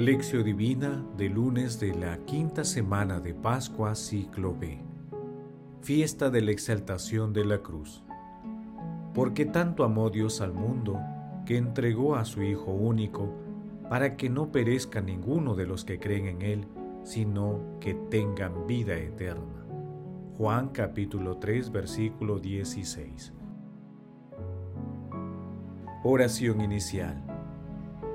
Lección Divina de lunes de la quinta semana de Pascua, ciclo B. Fiesta de la exaltación de la cruz. Porque tanto amó Dios al mundo, que entregó a su Hijo único, para que no perezca ninguno de los que creen en Él, sino que tengan vida eterna. Juan capítulo 3, versículo 16. Oración inicial.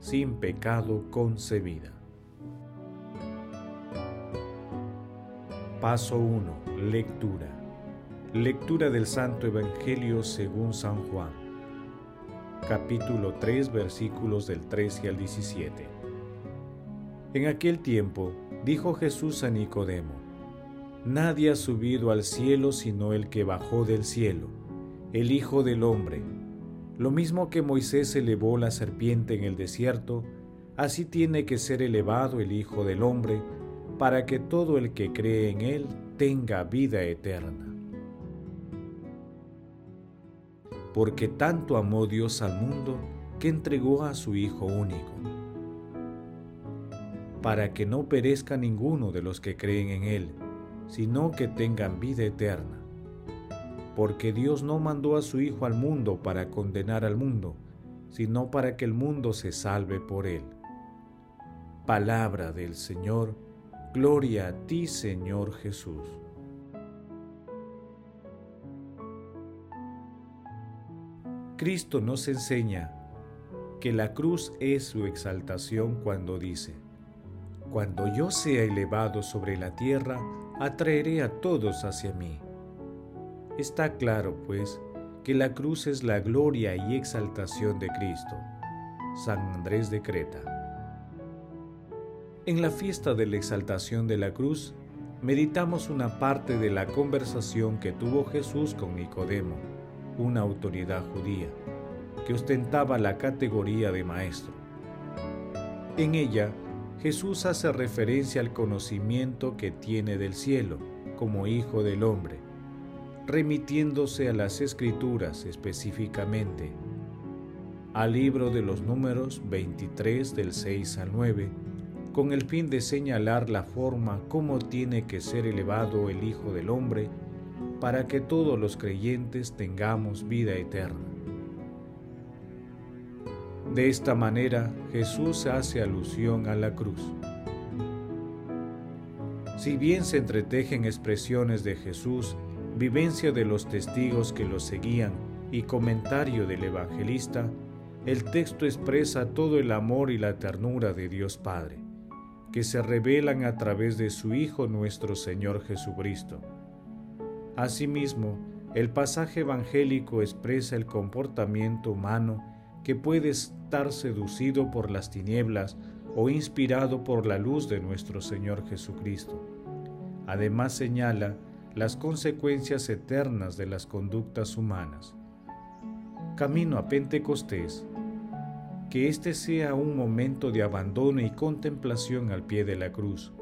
sin pecado concebida. Paso 1. Lectura. Lectura del Santo Evangelio según San Juan. Capítulo 3 versículos del 13 al 17. En aquel tiempo dijo Jesús a Nicodemo, Nadie ha subido al cielo sino el que bajó del cielo, el Hijo del Hombre lo mismo que Moisés elevó la serpiente en el desierto, así tiene que ser elevado el Hijo del Hombre, para que todo el que cree en Él tenga vida eterna. Porque tanto amó Dios al mundo que entregó a su Hijo único, para que no perezca ninguno de los que creen en Él, sino que tengan vida eterna porque Dios no mandó a su Hijo al mundo para condenar al mundo, sino para que el mundo se salve por él. Palabra del Señor, gloria a ti Señor Jesús. Cristo nos enseña que la cruz es su exaltación cuando dice, Cuando yo sea elevado sobre la tierra, atraeré a todos hacia mí. Está claro, pues, que la cruz es la gloria y exaltación de Cristo. San Andrés de Creta. En la fiesta de la exaltación de la cruz, meditamos una parte de la conversación que tuvo Jesús con Nicodemo, una autoridad judía, que ostentaba la categoría de maestro. En ella, Jesús hace referencia al conocimiento que tiene del cielo como hijo del hombre remitiéndose a las escrituras específicamente, al libro de los números 23 del 6 al 9, con el fin de señalar la forma como tiene que ser elevado el Hijo del Hombre para que todos los creyentes tengamos vida eterna. De esta manera Jesús hace alusión a la cruz. Si bien se entretejen expresiones de Jesús vivencia de los testigos que lo seguían y comentario del evangelista, el texto expresa todo el amor y la ternura de Dios Padre, que se revelan a través de su Hijo nuestro Señor Jesucristo. Asimismo, el pasaje evangélico expresa el comportamiento humano que puede estar seducido por las tinieblas o inspirado por la luz de nuestro Señor Jesucristo. Además señala las consecuencias eternas de las conductas humanas. Camino a Pentecostés, que este sea un momento de abandono y contemplación al pie de la cruz.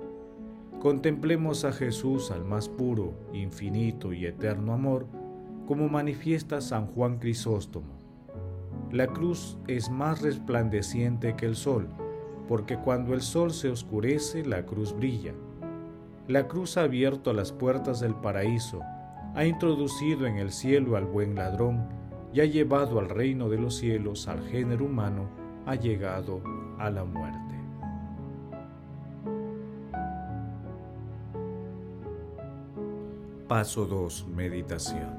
Contemplemos a Jesús al más puro, infinito y eterno amor, como manifiesta San Juan Crisóstomo. La cruz es más resplandeciente que el sol, porque cuando el sol se oscurece, la cruz brilla la cruz ha abierto las puertas del paraíso, ha introducido en el cielo al buen ladrón y ha llevado al reino de los cielos al género humano, ha llegado a la muerte. Paso 2. Meditación.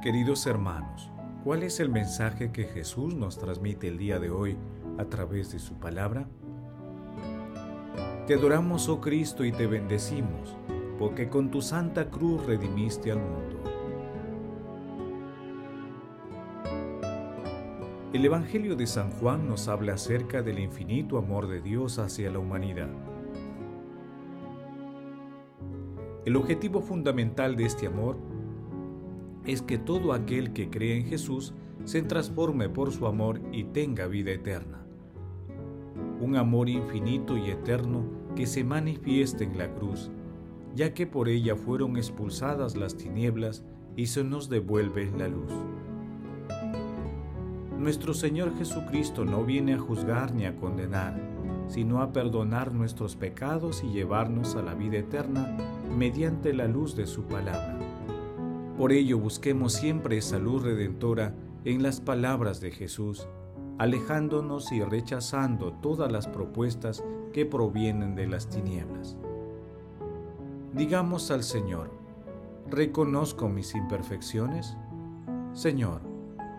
Queridos hermanos, ¿cuál es el mensaje que Jesús nos transmite el día de hoy a través de su palabra? Te adoramos, oh Cristo, y te bendecimos, porque con tu santa cruz redimiste al mundo. El Evangelio de San Juan nos habla acerca del infinito amor de Dios hacia la humanidad. El objetivo fundamental de este amor es que todo aquel que cree en Jesús se transforme por su amor y tenga vida eterna. Un amor infinito y eterno que se manifiesta en la cruz, ya que por ella fueron expulsadas las tinieblas y se nos devuelve la luz. Nuestro Señor Jesucristo no viene a juzgar ni a condenar, sino a perdonar nuestros pecados y llevarnos a la vida eterna mediante la luz de su palabra. Por ello busquemos siempre esa luz redentora en las palabras de Jesús, alejándonos y rechazando todas las propuestas que provienen de las tinieblas. Digamos al Señor, ¿reconozco mis imperfecciones? Señor,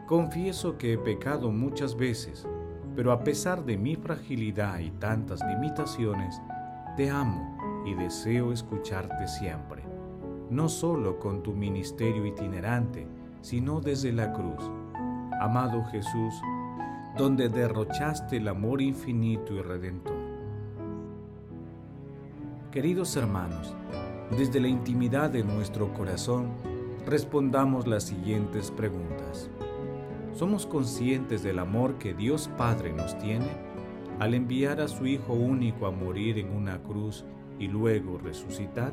confieso que he pecado muchas veces, pero a pesar de mi fragilidad y tantas limitaciones, te amo y deseo escucharte siempre no solo con tu ministerio itinerante, sino desde la cruz. Amado Jesús, donde derrochaste el amor infinito y redentor. Queridos hermanos, desde la intimidad de nuestro corazón, respondamos las siguientes preguntas. ¿Somos conscientes del amor que Dios Padre nos tiene al enviar a su Hijo único a morir en una cruz y luego resucitar?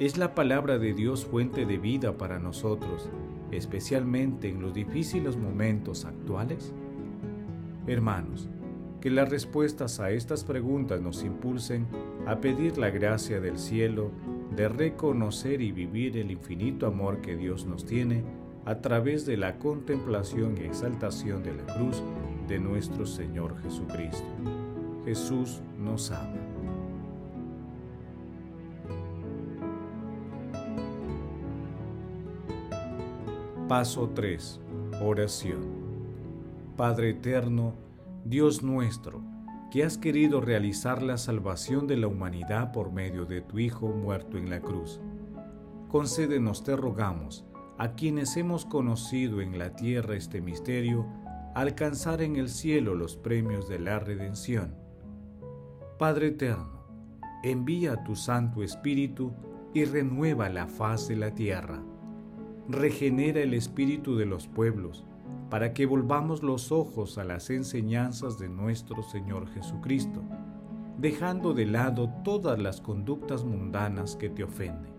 Es la palabra de Dios fuente de vida para nosotros, especialmente en los difíciles momentos actuales? Hermanos, que las respuestas a estas preguntas nos impulsen a pedir la gracia del cielo de reconocer y vivir el infinito amor que Dios nos tiene a través de la contemplación y exaltación de la cruz de nuestro Señor Jesucristo. Jesús nos ama. Paso 3. Oración. Padre eterno, Dios nuestro, que has querido realizar la salvación de la humanidad por medio de tu Hijo muerto en la cruz. Concédenos, te rogamos, a quienes hemos conocido en la tierra este misterio, alcanzar en el cielo los premios de la redención. Padre eterno, envía tu Santo Espíritu y renueva la faz de la tierra regenera el espíritu de los pueblos, para que volvamos los ojos a las enseñanzas de nuestro Señor Jesucristo, dejando de lado todas las conductas mundanas que te ofenden.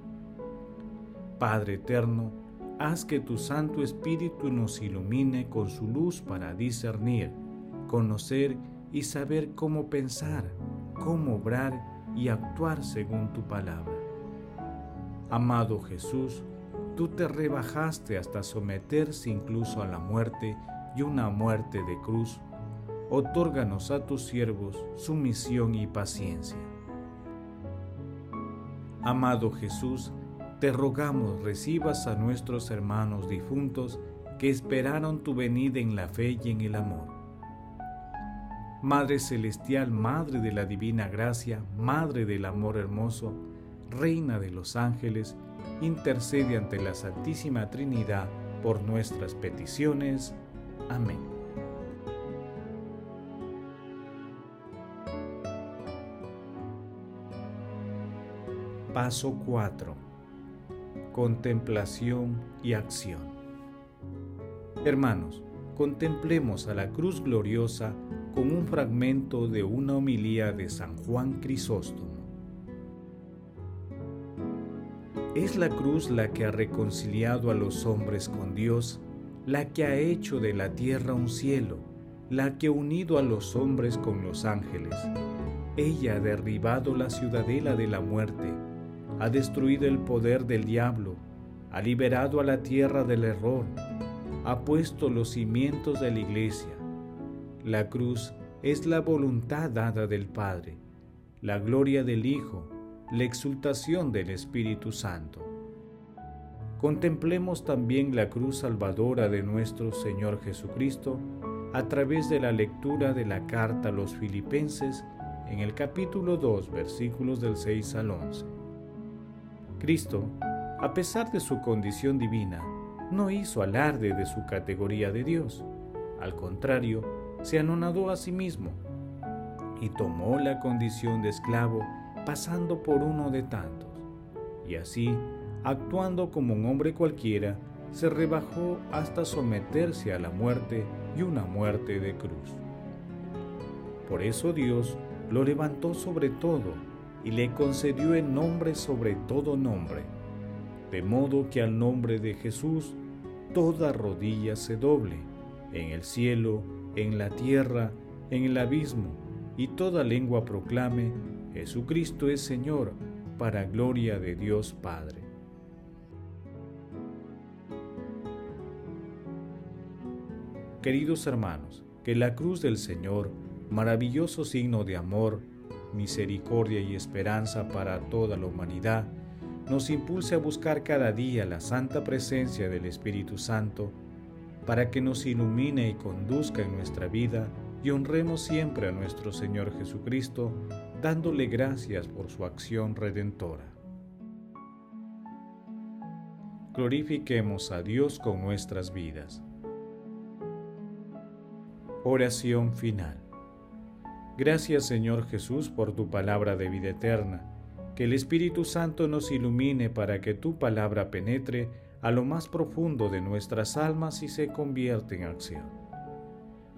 Padre eterno, haz que tu Santo Espíritu nos ilumine con su luz para discernir, conocer y saber cómo pensar, cómo obrar y actuar según tu palabra. Amado Jesús, tú te rebajaste hasta someterse incluso a la muerte y una muerte de cruz. Otórganos a tus siervos sumisión y paciencia. Amado Jesús, te rogamos recibas a nuestros hermanos difuntos que esperaron tu venida en la fe y en el amor. Madre Celestial, Madre de la Divina Gracia, Madre del Amor Hermoso, Reina de los Ángeles, intercede ante la Santísima Trinidad por nuestras peticiones. Amén. Paso 4. Contemplación y acción. Hermanos, contemplemos a la cruz gloriosa con un fragmento de una homilía de San Juan Crisóstomo. Es la cruz la que ha reconciliado a los hombres con Dios, la que ha hecho de la tierra un cielo, la que ha unido a los hombres con los ángeles. Ella ha derribado la ciudadela de la muerte, ha destruido el poder del diablo, ha liberado a la tierra del error, ha puesto los cimientos de la iglesia. La cruz es la voluntad dada del Padre, la gloria del Hijo, la exultación del Espíritu Santo. Contemplemos también la cruz salvadora de nuestro Señor Jesucristo a través de la lectura de la carta a los filipenses en el capítulo 2 versículos del 6 al 11. Cristo, a pesar de su condición divina, no hizo alarde de su categoría de Dios. Al contrario, se anonadó a sí mismo y tomó la condición de esclavo pasando por uno de tantos, y así, actuando como un hombre cualquiera, se rebajó hasta someterse a la muerte y una muerte de cruz. Por eso Dios lo levantó sobre todo y le concedió el nombre sobre todo nombre, de modo que al nombre de Jesús toda rodilla se doble, en el cielo, en la tierra, en el abismo, y toda lengua proclame, Jesucristo es Señor, para gloria de Dios Padre. Queridos hermanos, que la cruz del Señor, maravilloso signo de amor, misericordia y esperanza para toda la humanidad, nos impulse a buscar cada día la santa presencia del Espíritu Santo para que nos ilumine y conduzca en nuestra vida y honremos siempre a nuestro Señor Jesucristo, dándole gracias por su acción redentora. Glorifiquemos a Dios con nuestras vidas. Oración final. Gracias Señor Jesús por tu palabra de vida eterna. Que el Espíritu Santo nos ilumine para que tu palabra penetre a lo más profundo de nuestras almas y se convierta en acción.